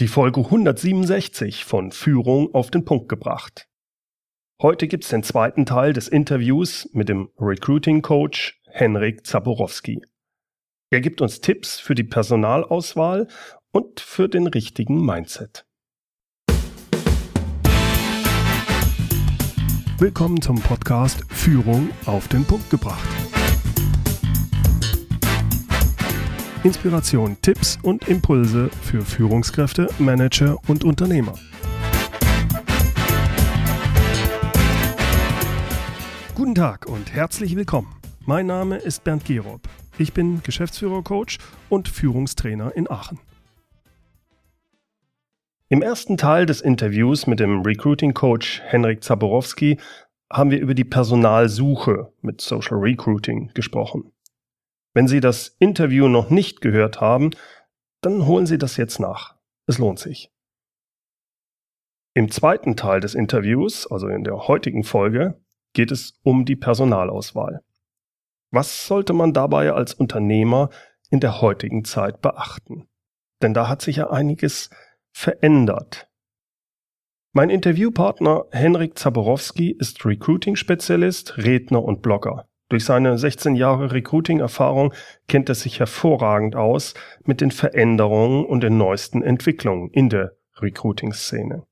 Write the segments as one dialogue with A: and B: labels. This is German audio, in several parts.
A: Die Folge 167 von Führung auf den Punkt gebracht. Heute gibt's den zweiten Teil des Interviews mit dem Recruiting Coach Henrik Zaborowski. Er gibt uns Tipps für die Personalauswahl und für den richtigen Mindset. Willkommen zum Podcast Führung auf den Punkt gebracht. Inspiration, Tipps und Impulse für Führungskräfte, Manager und Unternehmer. Guten Tag und herzlich willkommen. Mein Name ist Bernd Gerob. Ich bin Geschäftsführer-Coach und Führungstrainer in Aachen. Im ersten Teil des Interviews mit dem Recruiting-Coach Henrik Zaborowski haben wir über die Personalsuche mit Social Recruiting gesprochen. Wenn Sie das Interview noch nicht gehört haben, dann holen Sie das jetzt nach. Es lohnt sich. Im zweiten Teil des Interviews, also in der heutigen Folge, geht es um die Personalauswahl. Was sollte man dabei als Unternehmer in der heutigen Zeit beachten? Denn da hat sich ja einiges verändert. Mein Interviewpartner Henrik Zaborowski ist Recruiting-Spezialist, Redner und Blogger. Durch seine 16 Jahre Recruiting-Erfahrung kennt er sich hervorragend aus mit den Veränderungen und den neuesten Entwicklungen in der Recruiting-Szene.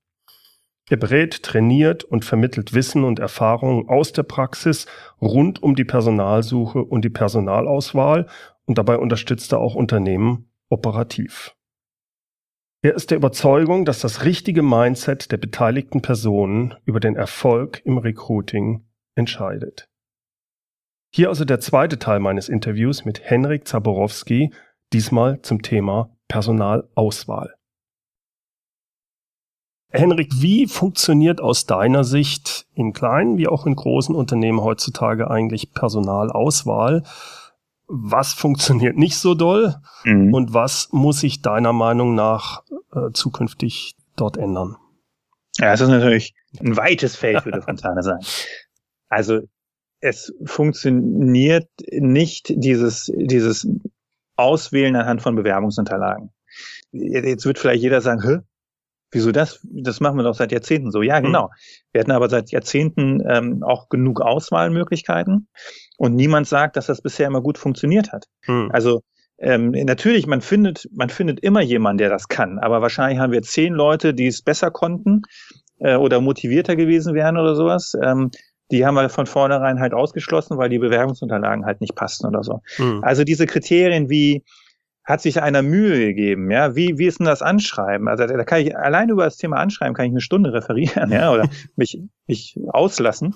A: Er berät, trainiert und vermittelt Wissen und Erfahrungen aus der Praxis rund um die Personalsuche und die Personalauswahl und dabei unterstützt er auch Unternehmen operativ. Er ist der Überzeugung, dass das richtige Mindset der beteiligten Personen über den Erfolg im Recruiting entscheidet. Hier also der zweite Teil meines Interviews mit Henrik Zaborowski, diesmal zum Thema Personalauswahl. Henrik, wie funktioniert aus deiner Sicht in kleinen wie auch in großen Unternehmen heutzutage eigentlich Personalauswahl? Was funktioniert nicht so doll mhm. und was muss sich deiner Meinung nach äh, zukünftig dort ändern?
B: Ja, es ist natürlich ein weites Feld, würde Fontane sagen. Also es funktioniert nicht dieses, dieses Auswählen anhand von Bewerbungsunterlagen. Jetzt wird vielleicht jeder sagen, Hä, wieso das? Das machen wir doch seit Jahrzehnten so. Ja, hm. genau. Wir hatten aber seit Jahrzehnten ähm, auch genug Auswahlmöglichkeiten und niemand sagt, dass das bisher immer gut funktioniert hat. Hm. Also ähm, natürlich, man findet, man findet immer jemanden, der das kann, aber wahrscheinlich haben wir zehn Leute, die es besser konnten äh, oder motivierter gewesen wären oder sowas. Ähm, die haben wir von vornherein halt ausgeschlossen, weil die Bewerbungsunterlagen halt nicht passten oder so. Mhm. Also diese Kriterien wie hat sich einer Mühe gegeben, ja, wie, wie ist denn das Anschreiben? Also da kann ich allein über das Thema Anschreiben kann ich eine Stunde referieren, ja, oder mich, mich auslassen.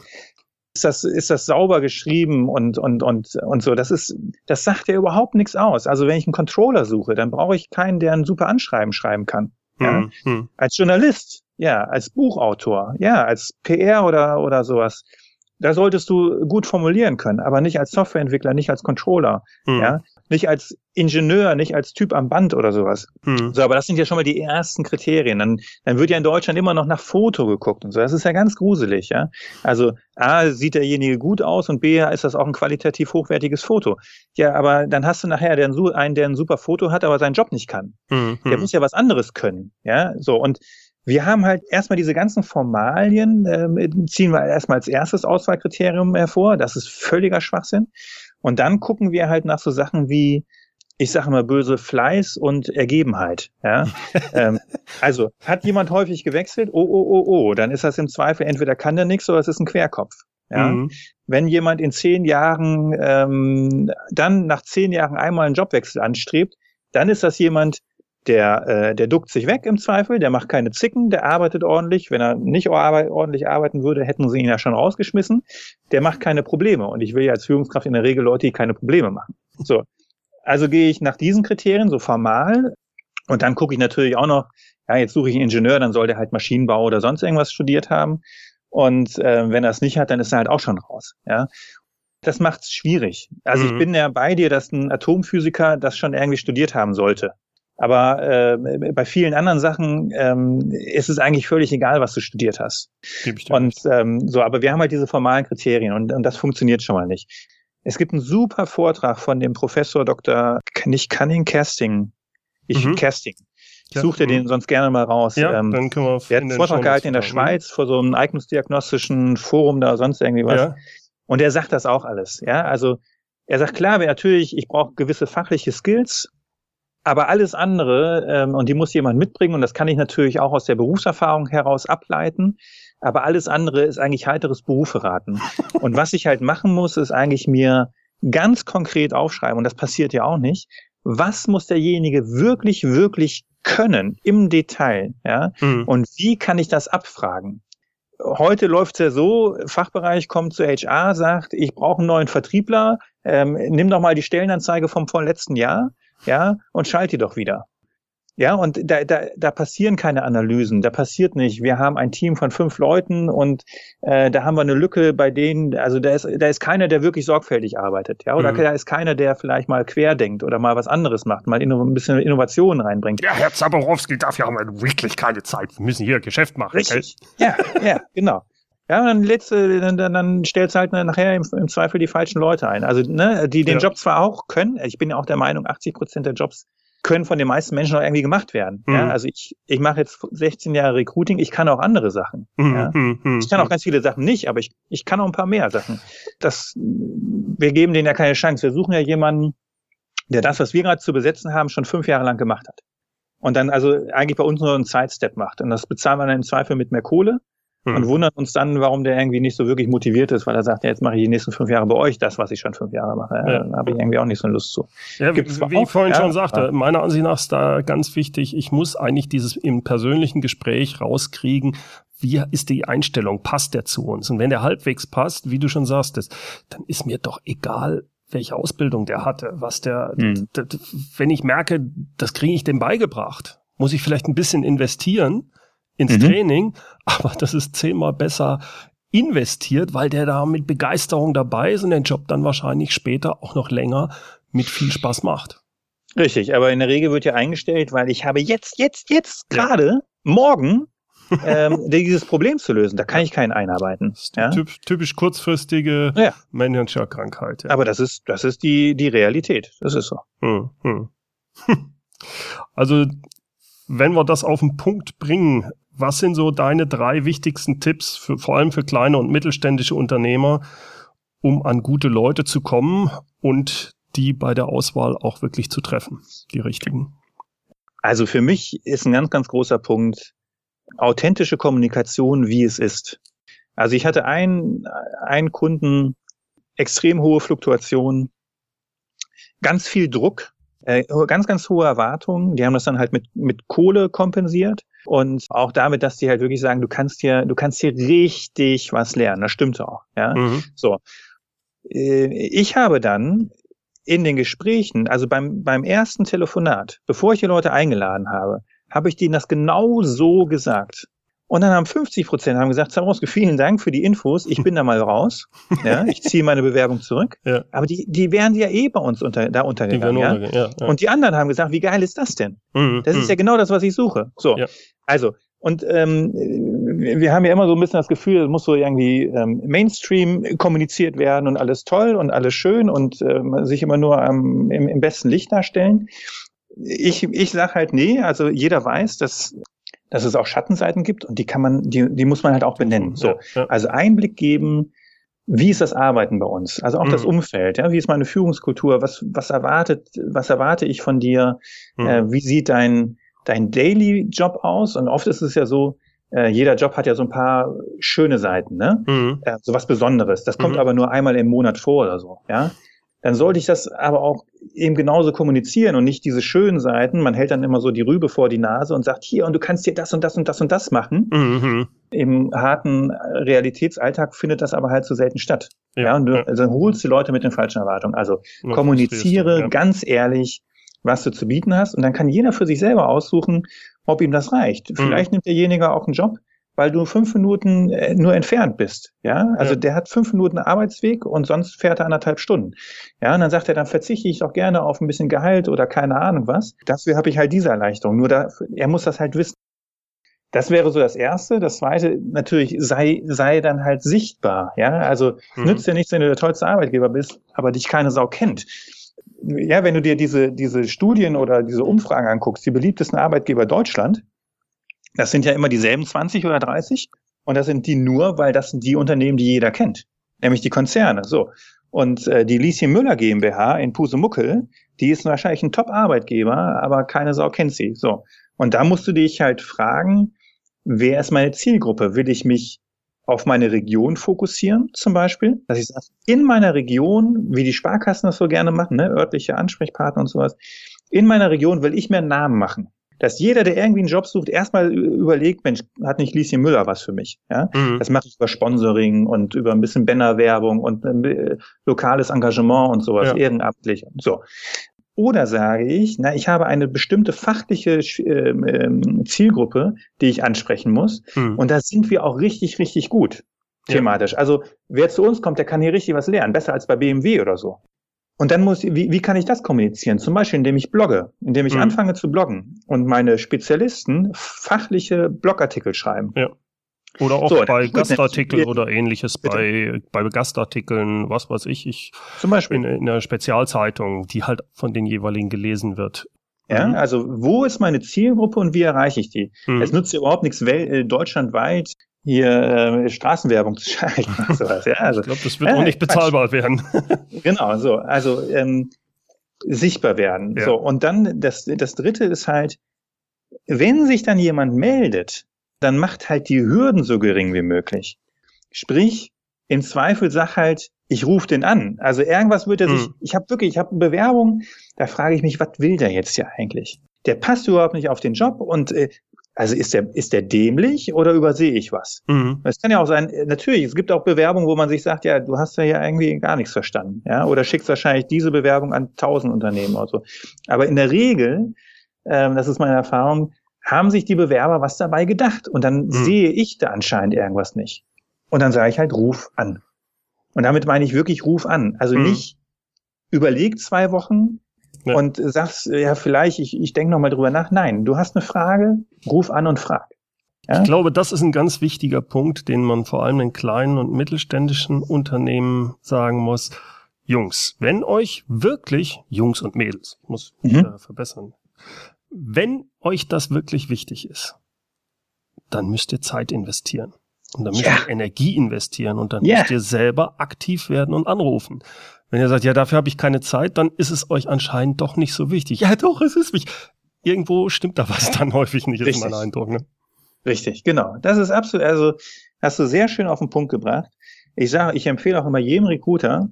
B: Ist das, ist das sauber geschrieben und, und, und, und so? Das ist, das sagt ja überhaupt nichts aus. Also wenn ich einen Controller suche, dann brauche ich keinen, der ein super Anschreiben schreiben kann. Ja? Mhm. Als Journalist, ja, als Buchautor, ja, als PR oder, oder sowas da solltest du gut formulieren können, aber nicht als Softwareentwickler, nicht als Controller, hm. ja, nicht als Ingenieur, nicht als Typ am Band oder sowas. Hm. So, aber das sind ja schon mal die ersten Kriterien. Dann, dann wird ja in Deutschland immer noch nach Foto geguckt und so. Das ist ja ganz gruselig, ja. Also A, sieht derjenige gut aus und B, ist das auch ein qualitativ hochwertiges Foto. Ja, aber dann hast du nachher einen, der ein super Foto hat, aber seinen Job nicht kann. Hm. Der muss ja was anderes können, ja. So, und wir haben halt erstmal diese ganzen Formalien, äh, ziehen wir erstmal als erstes Auswahlkriterium hervor. Das ist völliger Schwachsinn. Und dann gucken wir halt nach so Sachen wie, ich sage mal böse, Fleiß und Ergebenheit. Ja? ähm, also, hat jemand häufig gewechselt? Oh, oh, oh, oh. Dann ist das im Zweifel, entweder kann der nichts oder es ist ein Querkopf. Ja? Mhm. Wenn jemand in zehn Jahren, ähm, dann nach zehn Jahren einmal einen Jobwechsel anstrebt, dann ist das jemand, der, äh, der duckt sich weg im Zweifel, der macht keine Zicken, der arbeitet ordentlich. Wenn er nicht ordentlich arbeiten würde, hätten sie ihn ja schon rausgeschmissen. Der macht keine Probleme. Und ich will ja als Führungskraft in der Regel Leute, die keine Probleme machen. So. Also gehe ich nach diesen Kriterien so formal. Und dann gucke ich natürlich auch noch, ja, jetzt suche ich einen Ingenieur, dann soll der halt Maschinenbau oder sonst irgendwas studiert haben. Und äh, wenn er es nicht hat, dann ist er halt auch schon raus. Ja. Das macht es schwierig. Also mhm. ich bin ja bei dir, dass ein Atomphysiker das schon irgendwie studiert haben sollte. Aber äh, bei vielen anderen Sachen ähm, ist es eigentlich völlig egal, was du studiert hast. Und ähm, so, aber wir haben halt diese formalen Kriterien und, und das funktioniert schon mal nicht. Es gibt einen super Vortrag von dem Professor Dr. nicht Cunning Casting, ich mhm. Casting. Ich suche dir den sonst gerne mal raus.
A: Ja, ähm, dann können wir
B: der hat einen Vortrag gehalten in der Schweiz vor so einem eignungsdiagnostischen Forum da sonst irgendwie was. Ja. Und er sagt das auch alles. Ja, also er sagt klar, natürlich, ich brauche gewisse fachliche Skills, aber alles andere, ähm, und die muss jemand mitbringen, und das kann ich natürlich auch aus der Berufserfahrung heraus ableiten, aber alles andere ist eigentlich heiteres Berufe raten. Und was ich halt machen muss, ist eigentlich mir ganz konkret aufschreiben, und das passiert ja auch nicht, was muss derjenige wirklich, wirklich können im Detail, ja, mhm. und wie kann ich das abfragen? Heute läuft es ja so, Fachbereich kommt zu HR, sagt, ich brauche einen neuen Vertriebler, ähm, nimm doch mal die Stellenanzeige vom vorletzten Jahr, ja, und schalt die doch wieder. Ja, und da, da, da passieren keine Analysen, da passiert nicht. Wir haben ein Team von fünf Leuten und äh, da haben wir eine Lücke, bei denen, also da ist, da ist keiner, der wirklich sorgfältig arbeitet, ja, oder mhm. da ist keiner, der vielleicht mal querdenkt oder mal was anderes macht, mal inno, ein bisschen Innovation reinbringt.
A: Ja, Herr Zaborowski, dafür haben wir wirklich keine Zeit. Wir müssen hier Geschäft machen.
B: Richtig. Ja, ja, genau. Ja, dann, letzte, dann, dann, dann stellst du halt nachher im, im, Zweifel die falschen Leute ein. Also, ne, die den ja. Job zwar auch können, ich bin ja auch der Meinung, 80 Prozent der Jobs können von den meisten Menschen auch irgendwie gemacht werden. Mhm. Ja, also ich, ich mache jetzt 16 Jahre Recruiting, ich kann auch andere Sachen. Mhm. Ja. Mhm. mhm. Ich kann auch ganz viele Sachen nicht, aber ich, ich kann auch ein paar mehr Sachen. Das, wir geben denen ja keine Chance. Wir suchen ja jemanden, der das, was wir gerade zu besetzen haben, schon fünf Jahre lang gemacht hat. Und dann also eigentlich bei uns nur einen Sidestep macht. Und das bezahlen wir dann im Zweifel mit mehr Kohle hm. und wundern uns dann, warum der irgendwie nicht so wirklich motiviert ist, weil er sagt, ja, jetzt mache ich die nächsten fünf Jahre bei euch das, was ich schon fünf Jahre mache. Ja, Da habe ich irgendwie auch nicht so Lust zu.
A: Ja, Gibt's wie ich vorhin schon sagte, meiner Ansicht nach ist da ganz wichtig, ich muss eigentlich dieses im persönlichen Gespräch rauskriegen, wie ist die Einstellung, passt der zu uns? Und wenn der halbwegs passt, wie du schon sagst, dann ist mir doch egal, welche Ausbildung der hatte, was der, hm. wenn ich merke, das kriege ich dem beigebracht, muss ich vielleicht ein bisschen investieren, ins mhm. Training, aber das ist zehnmal besser investiert, weil der da mit Begeisterung dabei ist und den Job dann wahrscheinlich später auch noch länger mit viel Spaß macht.
B: Richtig, aber in der Regel wird ja eingestellt, weil ich habe jetzt, jetzt, jetzt gerade ja. morgen ähm, dieses Problem zu lösen. Da kann ich keinen einarbeiten.
A: Ja? Typ, typisch kurzfristige ja. Managerkrankheit.
B: Ja. Aber das ist, das ist die, die Realität. Das ist so. Hm, hm.
A: Also, wenn wir das auf den Punkt bringen, was sind so deine drei wichtigsten Tipps, für, vor allem für kleine und mittelständische Unternehmer, um an gute Leute zu kommen und die bei der Auswahl auch wirklich zu treffen, die richtigen?
B: Also für mich ist ein ganz, ganz großer Punkt authentische Kommunikation, wie es ist. Also ich hatte einen, einen Kunden, extrem hohe Fluktuation, ganz viel Druck, äh, ganz, ganz hohe Erwartungen. Die haben das dann halt mit, mit Kohle kompensiert. Und auch damit, dass die halt wirklich sagen, du kannst hier, du kannst hier richtig was lernen. Das stimmt auch. Ja. Mhm. So. Äh, ich habe dann in den Gesprächen, also beim, beim ersten Telefonat, bevor ich die Leute eingeladen habe, habe ich denen das genau so gesagt. Und dann haben 50 Prozent haben gesagt, Zabrowski, vielen Dank für die Infos, ich bin da mal raus. Ja, ich ziehe meine Bewerbung zurück. Ja. Aber die, die wären ja eh bei uns unter, da untergegangen. Ja? Ja, ja? Und die anderen haben gesagt, wie geil ist das denn? Mhm, das ist mhm. ja genau das, was ich suche. So, also, und ähm, wir haben ja immer so ein bisschen das Gefühl, es muss so irgendwie ähm, Mainstream kommuniziert werden und alles toll und alles schön und ähm, sich immer nur ähm, im, im besten Licht darstellen. Ich, ich sage halt, nee, also jeder weiß, dass dass es auch Schattenseiten gibt und die kann man, die, die muss man halt auch benennen. So, ja, also Einblick geben, wie ist das Arbeiten bei uns? Also auch mhm. das Umfeld, ja, wie ist meine Führungskultur? Was, was erwartet, was erwarte ich von dir? Mhm. Äh, wie sieht dein, dein Daily Job aus? Und oft ist es ja so, äh, jeder Job hat ja so ein paar schöne Seiten, ne? Mhm. Äh, so was Besonderes. Das kommt mhm. aber nur einmal im Monat vor oder so, ja? Dann sollte ich das aber auch eben genauso kommunizieren und nicht diese schönen Seiten. Man hält dann immer so die Rübe vor die Nase und sagt, hier, und du kannst hier das und das und das und das machen. Mhm. Im harten Realitätsalltag findet das aber halt so selten statt. Ja, ja und du also holst die Leute mit den falschen Erwartungen. Also ja, kommuniziere ja. ganz ehrlich, was du zu bieten hast und dann kann jeder für sich selber aussuchen, ob ihm das reicht. Mhm. Vielleicht nimmt derjenige auch einen Job, weil du fünf Minuten äh, nur entfernt bist. Ja, also ja. der hat fünf Minuten Arbeitsweg und sonst fährt er anderthalb Stunden. Ja, und dann sagt er, dann verzichte ich doch gerne auf ein bisschen Gehalt oder keine Ahnung was. Dafür habe ich halt diese Erleichterung. Nur da, er muss das halt wissen. Das wäre so das Erste. Das Zweite, natürlich, sei, sei dann halt sichtbar. Ja, also mhm. nützt dir nichts, wenn du der tollste Arbeitgeber bist, aber dich keine Sau kennt ja, wenn du dir diese, diese Studien oder diese Umfragen anguckst, die beliebtesten Arbeitgeber Deutschland, das sind ja immer dieselben 20 oder 30. Und das sind die nur, weil das sind die Unternehmen, die jeder kennt. Nämlich die Konzerne. So. Und äh, die Lieschen Müller GmbH in Pusemuckel, die ist wahrscheinlich ein Top-Arbeitgeber, aber keine Sau kennt sie. So. Und da musst du dich halt fragen, wer ist meine Zielgruppe? Will ich mich auf meine Region fokussieren, zum Beispiel, dass ich sage, in meiner Region, wie die Sparkassen das so gerne machen, ne, örtliche Ansprechpartner und sowas, in meiner Region will ich mir einen Namen machen. Dass jeder, der irgendwie einen Job sucht, erstmal überlegt, Mensch, hat nicht Lieschen Müller was für mich? Ja? Mhm. Das mache ich über Sponsoring und über ein bisschen Bannerwerbung und äh, lokales Engagement und sowas, ja. ehrenamtlich und so. Oder sage ich, na, ich habe eine bestimmte fachliche äh, Zielgruppe, die ich ansprechen muss. Hm. Und da sind wir auch richtig, richtig gut thematisch. Ja. Also wer zu uns kommt, der kann hier richtig was lernen, besser als bei BMW oder so. Und dann muss, wie, wie kann ich das kommunizieren? Zum Beispiel, indem ich blogge, indem ich hm. anfange zu bloggen und meine Spezialisten fachliche Blogartikel schreiben.
A: Ja. Oder auch so, bei Gastartikeln oder ähnliches, bei, bei Gastartikeln, was weiß ich, ich
B: zum Beispiel
A: in, in einer Spezialzeitung, die halt von den jeweiligen gelesen wird.
B: Ja, mhm. also wo ist meine Zielgruppe und wie erreiche ich die? Mhm. Es nutzt ja überhaupt nichts äh, deutschlandweit hier äh, Straßenwerbung zu schalten.
A: Sowas, ja, also, ich glaube, das wird äh, auch nicht bezahlbar Quatsch. werden.
B: genau, so. Also ähm, sichtbar werden. Ja. So, und dann das, das dritte ist halt, wenn sich dann jemand meldet, dann macht halt die Hürden so gering wie möglich. Sprich, im Zweifel sag halt, ich rufe den an. Also irgendwas wird er sich, hm. ich habe wirklich, ich habe eine Bewerbung, da frage ich mich, was will der jetzt hier eigentlich? Der passt überhaupt nicht auf den Job und äh, also ist der, ist der dämlich oder übersehe ich was? Mhm. kann ja auch sein, natürlich, es gibt auch Bewerbungen, wo man sich sagt, ja, du hast ja hier irgendwie gar nichts verstanden, ja, oder schickst wahrscheinlich diese Bewerbung an tausend Unternehmen oder so. Aber in der Regel, ähm, das ist meine Erfahrung, haben sich die Bewerber was dabei gedacht? Und dann mhm. sehe ich da anscheinend irgendwas nicht. Und dann sage ich halt, ruf an. Und damit meine ich wirklich, ruf an. Also mhm. nicht überleg zwei Wochen ja. und sagst, ja, vielleicht, ich, ich denke nochmal drüber nach. Nein, du hast eine Frage, ruf an und frag.
A: Ja? Ich glaube, das ist ein ganz wichtiger Punkt, den man vor allem in kleinen und mittelständischen Unternehmen sagen muss. Jungs, wenn euch wirklich, Jungs und Mädels, muss ich mhm. verbessern, wenn euch das wirklich wichtig ist, dann müsst ihr Zeit investieren. Und dann müsst ja. ihr Energie investieren und dann yeah. müsst ihr selber aktiv werden und anrufen. Wenn ihr sagt, ja, dafür habe ich keine Zeit, dann ist es euch anscheinend doch nicht so wichtig. Ja, doch, es ist wichtig. Irgendwo stimmt da was dann häufig nicht,
B: Richtig.
A: ist mein Eindruck. Ne?
B: Richtig, genau. Das ist absolut, also hast du sehr schön auf den Punkt gebracht. Ich sage, ich empfehle auch immer jedem Recruiter,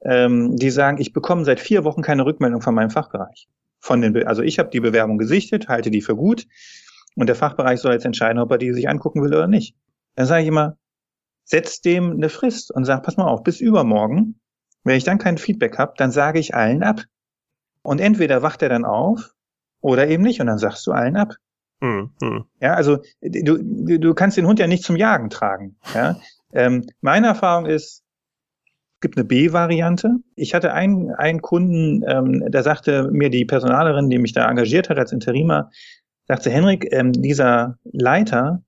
B: ähm, die sagen, ich bekomme seit vier Wochen keine Rückmeldung von meinem Fachbereich von den, also ich habe die Bewerbung gesichtet, halte die für gut und der Fachbereich soll jetzt entscheiden, ob er die sich angucken will oder nicht. Dann sage ich immer, setz dem eine Frist und sag, pass mal auf, bis übermorgen. Wenn ich dann kein Feedback habe, dann sage ich allen ab. Und entweder wacht er dann auf oder eben nicht und dann sagst du allen ab. Hm, hm. Ja, also du, du kannst den Hund ja nicht zum Jagen tragen. Ja? Ähm, meine Erfahrung ist, es gibt eine B-Variante. Ich hatte einen, einen Kunden, ähm, da sagte mir die Personalerin, die mich da engagiert hat als Interimer, sagte, Henrik, ähm, dieser Leiter,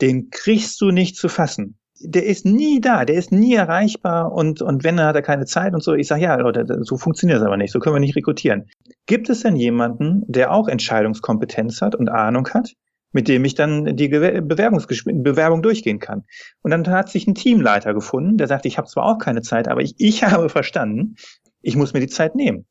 B: den kriegst du nicht zu fassen. Der ist nie da, der ist nie erreichbar und, und wenn, dann hat er keine Zeit und so. Ich sage, ja, Leute, so funktioniert das aber nicht, so können wir nicht rekrutieren. Gibt es denn jemanden, der auch Entscheidungskompetenz hat und Ahnung hat, mit dem ich dann die Bewerbung durchgehen kann. Und dann hat sich ein Teamleiter gefunden, der sagt, ich habe zwar auch keine Zeit, aber ich, ich habe verstanden, ich muss mir die Zeit nehmen.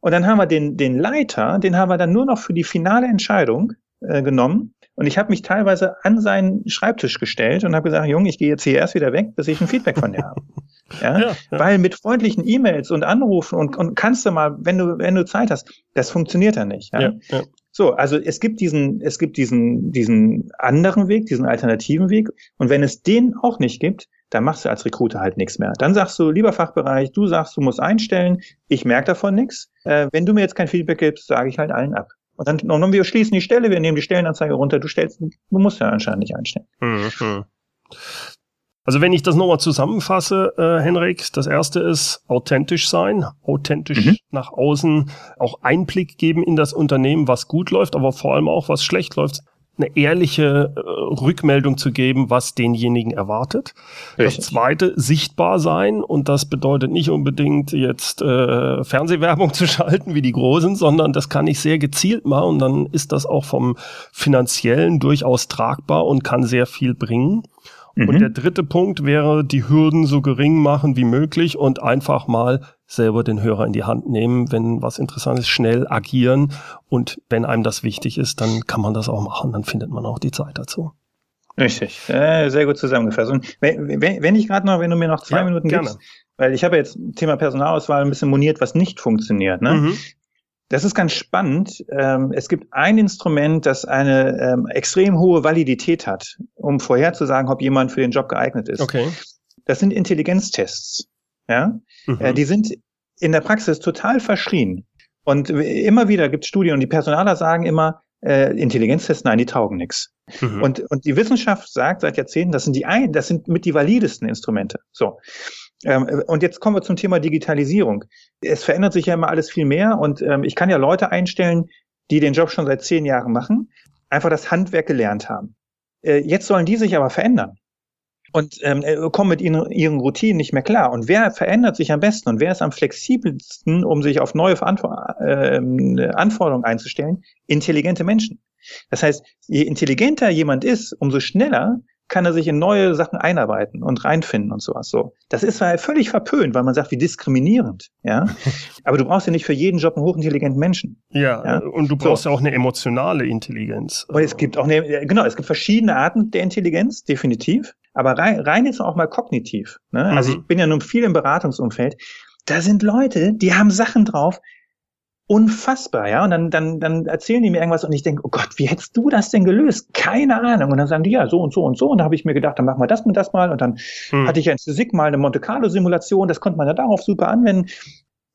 B: Und dann haben wir den, den Leiter, den haben wir dann nur noch für die finale Entscheidung äh, genommen. Und ich habe mich teilweise an seinen Schreibtisch gestellt und habe gesagt, Junge, ich gehe jetzt hier erst wieder weg, bis ich ein Feedback von dir habe. Ja? ja, ja. Weil mit freundlichen E-Mails und Anrufen und, und kannst du mal, wenn du, wenn du Zeit hast, das funktioniert ja nicht. Ja. So, also es gibt diesen, es gibt diesen, diesen anderen Weg, diesen alternativen Weg. Und wenn es den auch nicht gibt, dann machst du als Recruiter halt nichts mehr. Dann sagst du, lieber Fachbereich, du sagst, du musst einstellen, ich merke davon nichts. Äh, wenn du mir jetzt kein Feedback gibst, sage ich halt allen ab. Und dann, und wir schließen die Stelle, wir nehmen die Stellenanzeige runter, du stellst, du musst ja anscheinend nicht einstellen. Mhm.
A: Also wenn ich das nochmal zusammenfasse, äh, Henrik, das erste ist authentisch sein, authentisch mhm. nach außen, auch Einblick geben in das Unternehmen, was gut läuft, aber vor allem auch, was schlecht läuft. Eine ehrliche äh, Rückmeldung zu geben, was denjenigen erwartet. Richtig. Das zweite, sichtbar sein. Und das bedeutet nicht unbedingt jetzt äh, Fernsehwerbung zu schalten wie die Großen, sondern das kann ich sehr gezielt machen. Und dann ist das auch vom finanziellen durchaus tragbar und kann sehr viel bringen. Mhm. Und der dritte Punkt wäre, die Hürden so gering machen wie möglich und einfach mal selber den Hörer in die Hand nehmen, wenn was interessant ist, schnell agieren. Und wenn einem das wichtig ist, dann kann man das auch machen, dann findet man auch die Zeit dazu.
B: Richtig, äh, sehr gut zusammengefasst. Und wenn, wenn ich gerade noch, wenn du mir noch zwei ja, Minuten gerne. gibst, weil ich habe jetzt Thema Personalauswahl ein bisschen moniert, was nicht funktioniert. Ne? Mhm. Das ist ganz spannend. Ähm, es gibt ein Instrument, das eine ähm, extrem hohe Validität hat, um vorherzusagen, ob jemand für den Job geeignet ist.
A: Okay.
B: Das sind Intelligenztests. Ja, mhm. Äh, die sind in der Praxis total verschrien. Und immer wieder gibt es Studien und die Personaler sagen immer, äh, Intelligenztests, nein, die taugen nichts. Mhm. Und, und die Wissenschaft sagt seit Jahrzehnten, das sind die ein, das sind mit die validesten Instrumente. So. Ähm, und jetzt kommen wir zum Thema Digitalisierung. Es verändert sich ja immer alles viel mehr und ähm, ich kann ja Leute einstellen, die den Job schon seit zehn Jahren machen, einfach das Handwerk gelernt haben. Äh, jetzt sollen die sich aber verändern und ähm, äh, kommen mit ihren, ihren Routinen nicht mehr klar. Und wer verändert sich am besten und wer ist am flexibelsten, um sich auf neue Verantwort äh, Anforderungen einzustellen? Intelligente Menschen. Das heißt, je intelligenter jemand ist, umso schneller kann er sich in neue Sachen einarbeiten und reinfinden und sowas so. Das ist zwar völlig verpönt, weil man sagt, wie diskriminierend, ja. Aber du brauchst ja nicht für jeden Job einen hochintelligenten Menschen.
A: Ja, ja? und du brauchst so. ja auch eine emotionale Intelligenz.
B: Und es gibt auch eine, genau, es gibt verschiedene Arten der Intelligenz, definitiv. Aber rein, rein jetzt auch mal kognitiv. Ne? Also mhm. ich bin ja nun viel im Beratungsumfeld. Da sind Leute, die haben Sachen drauf, unfassbar, ja. Und dann, dann, dann erzählen die mir irgendwas und ich denke, oh Gott, wie hättest du das denn gelöst? Keine Ahnung. Und dann sagen die, ja, so und so und so. Und da habe ich mir gedacht, dann machen wir das mit das mal. Und dann hm. hatte ich ja in Physik mal eine Monte Carlo Simulation, das konnte man ja darauf super anwenden.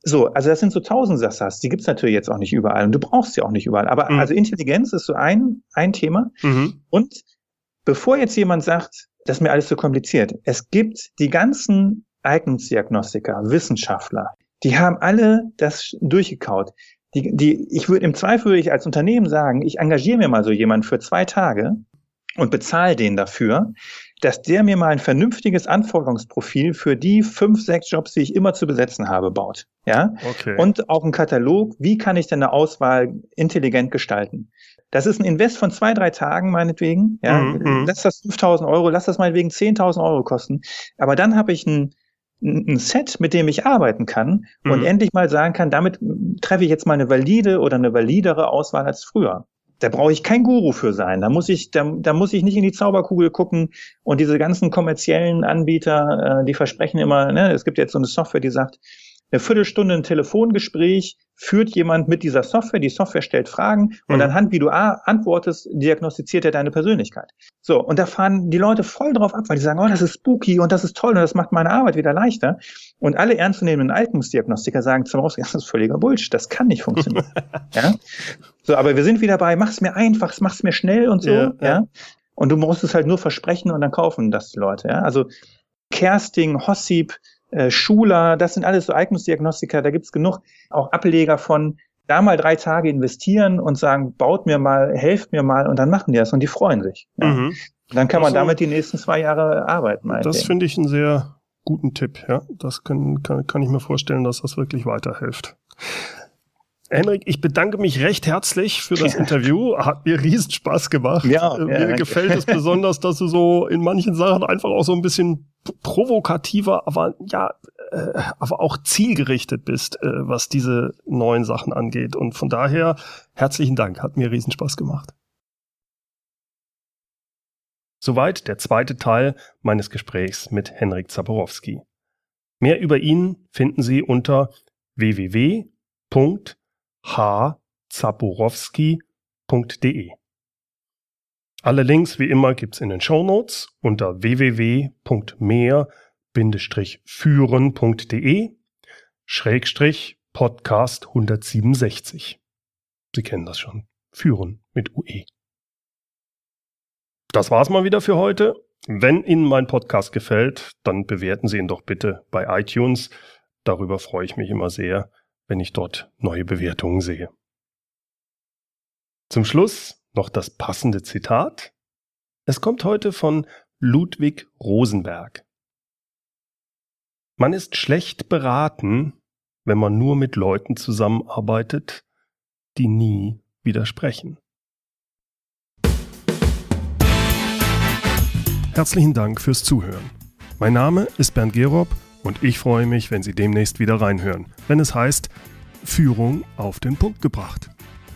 B: So, also das sind so tausend Sassas, die gibt's natürlich jetzt auch nicht überall und du brauchst sie auch nicht überall. Aber mhm. also Intelligenz ist so ein, ein Thema. Mhm. Und bevor jetzt jemand sagt, das ist mir alles zu kompliziert, es gibt die ganzen Eignungsdiagnostiker, Wissenschaftler, die haben alle das durchgekaut. Die, die, ich würde im Zweifel würde ich als Unternehmen sagen, ich engagiere mir mal so jemanden für zwei Tage und bezahle den dafür, dass der mir mal ein vernünftiges Anforderungsprofil für die fünf, sechs Jobs, die ich immer zu besetzen habe, baut. Ja. Okay. Und auch ein Katalog, wie kann ich denn eine Auswahl intelligent gestalten? Das ist ein Invest von zwei, drei Tagen meinetwegen. Ja. Mhm. mhm. Lass das 5000 Euro, lass das meinetwegen 10.000 Euro kosten. Aber dann habe ich ein ein Set, mit dem ich arbeiten kann und mhm. endlich mal sagen kann, damit treffe ich jetzt mal eine valide oder eine validere Auswahl als früher. Da brauche ich kein Guru für sein. Da muss ich, da, da muss ich nicht in die Zauberkugel gucken und diese ganzen kommerziellen Anbieter, äh, die versprechen immer, ne, es gibt jetzt so eine Software, die sagt, eine Viertelstunde ein Telefongespräch führt jemand mit dieser Software, die Software stellt Fragen und mhm. anhand, wie du antwortest, diagnostiziert er deine Persönlichkeit. So, und da fahren die Leute voll drauf ab, weil die sagen, oh, das ist spooky und das ist toll und das macht meine Arbeit wieder leichter. Und alle ernstzunehmenden Eignungsdiagnostiker sagen zum Ausgang, das ist völliger Bullshit, das kann nicht funktionieren. ja? So, aber wir sind wieder bei, mach's mir einfach, mach's mir schnell und so, ja, ja. ja. Und du musst es halt nur versprechen und dann kaufen das die Leute, ja. Also Kersting, Hossip, äh, Schuler, das sind alles so Eignungsdiagnostiker, da gibt's genug auch Ableger von, da mal drei Tage investieren und sagen, baut mir mal, helft mir mal und dann machen die das und die freuen sich. Ja. Mhm. Dann kann man also, damit die nächsten zwei Jahre arbeiten.
A: Das finde ich einen sehr guten Tipp, ja. Das kann, kann, kann ich mir vorstellen, dass das wirklich weiterhilft. Henrik, ich bedanke mich recht herzlich für das Interview. Hat mir riesen Spaß gemacht. Ja, äh, mir ja, gefällt es besonders, dass du so in manchen Sachen einfach auch so ein bisschen provokativer, aber ja, äh, aber auch zielgerichtet bist, äh, was diese neuen Sachen angeht. Und von daher herzlichen Dank. Hat mir riesen Spaß gemacht. Soweit der zweite Teil meines Gesprächs mit Henrik Zaborowski. Mehr über ihn finden Sie unter www hzaborowski.de. Alle Links wie immer gibt's in den Show Notes unter www.mehr-führen.de Schrägstrich Podcast 167. Sie kennen das schon. Führen mit UE. Das war's mal wieder für heute. Wenn Ihnen mein Podcast gefällt, dann bewerten Sie ihn doch bitte bei iTunes. Darüber freue ich mich immer sehr wenn ich dort neue Bewertungen sehe. Zum Schluss Noch das passende Zitat? Es kommt heute von Ludwig Rosenberg. Man ist schlecht beraten, wenn man nur mit Leuten zusammenarbeitet, die nie widersprechen. Herzlichen Dank fürs Zuhören. Mein Name ist Bernd Gerob und ich freue mich, wenn Sie demnächst wieder reinhören, wenn es heißt Führung auf den Punkt gebracht.